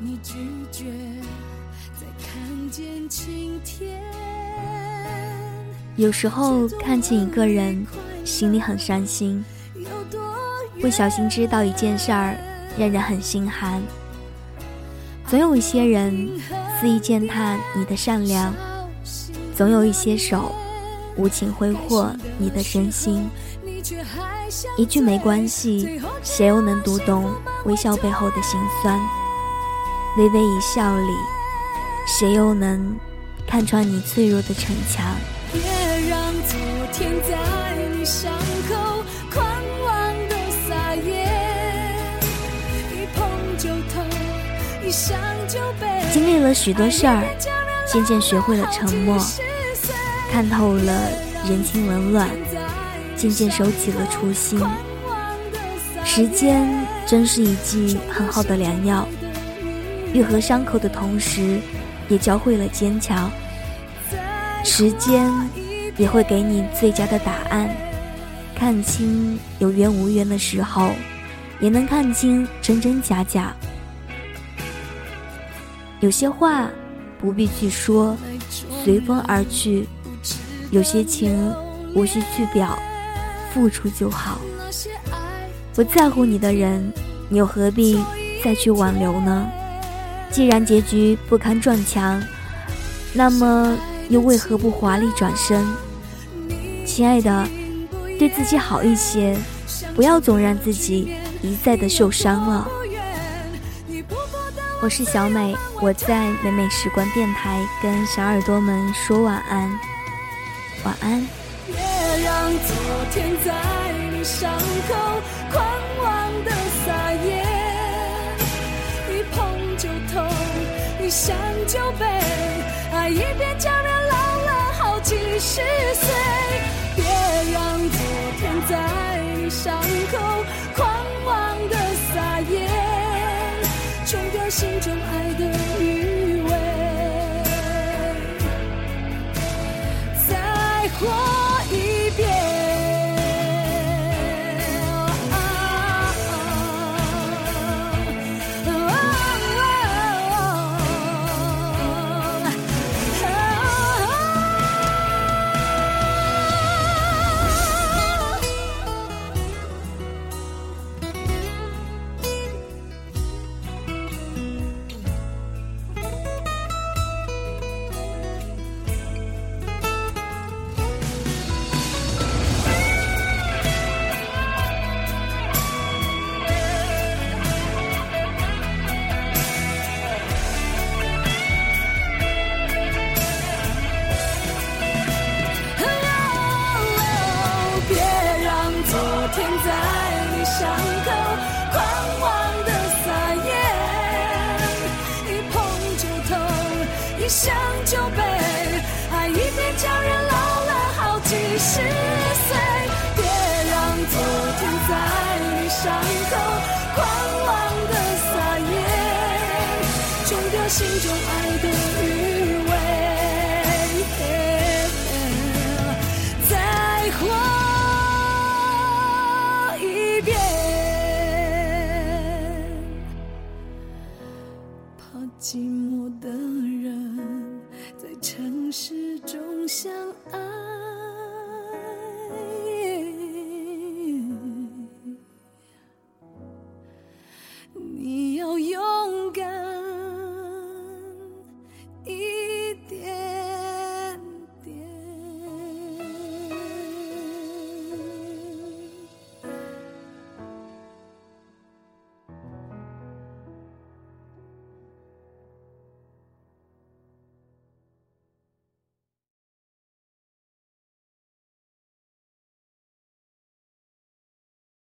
你拒绝再看见晴天。有时候看见一个人，心里很伤心，不小心知道一件事儿，让人很心寒。总有一些人肆意践踏你的善良，总有一些手无情挥霍你的真心。一句没关系，谁又能读懂微笑背后的辛酸？微微一笑里，谁又能看穿你脆弱的逞强？别让昨天在你伤口狂妄的撒野，一碰就痛，一想就悲。经历了许多事儿，渐渐学会了沉默，看透了人情冷暖，渐渐收起了初心。时间真是一剂很好的良药，愈合伤口的同时，也教会了坚强。时间也会给你最佳的答案，看清有缘无缘的时候，也能看清真真假假。有些话不必去说，随风而去；有些情无需去表，付出就好。不在乎你的人，你又何必再去挽留呢？既然结局不堪撞墙，那么。又为何不华丽转身？亲爱的，对自己好一些，不要总让自己一再的受伤了。我是小美，我在美美时光电台跟小耳朵们说晚安，晚安。别让昨天在你伤口一想就悲，爱一遍叫人老了好。几十岁，别让昨天在你伤口狂妄的撒野，冲掉心中爱的余味，再活好几十岁。别让昨天在你伤口狂妄的撒野，冲掉心中爱的余味。再活一遍，怕寂寞的人。在城市中相爱。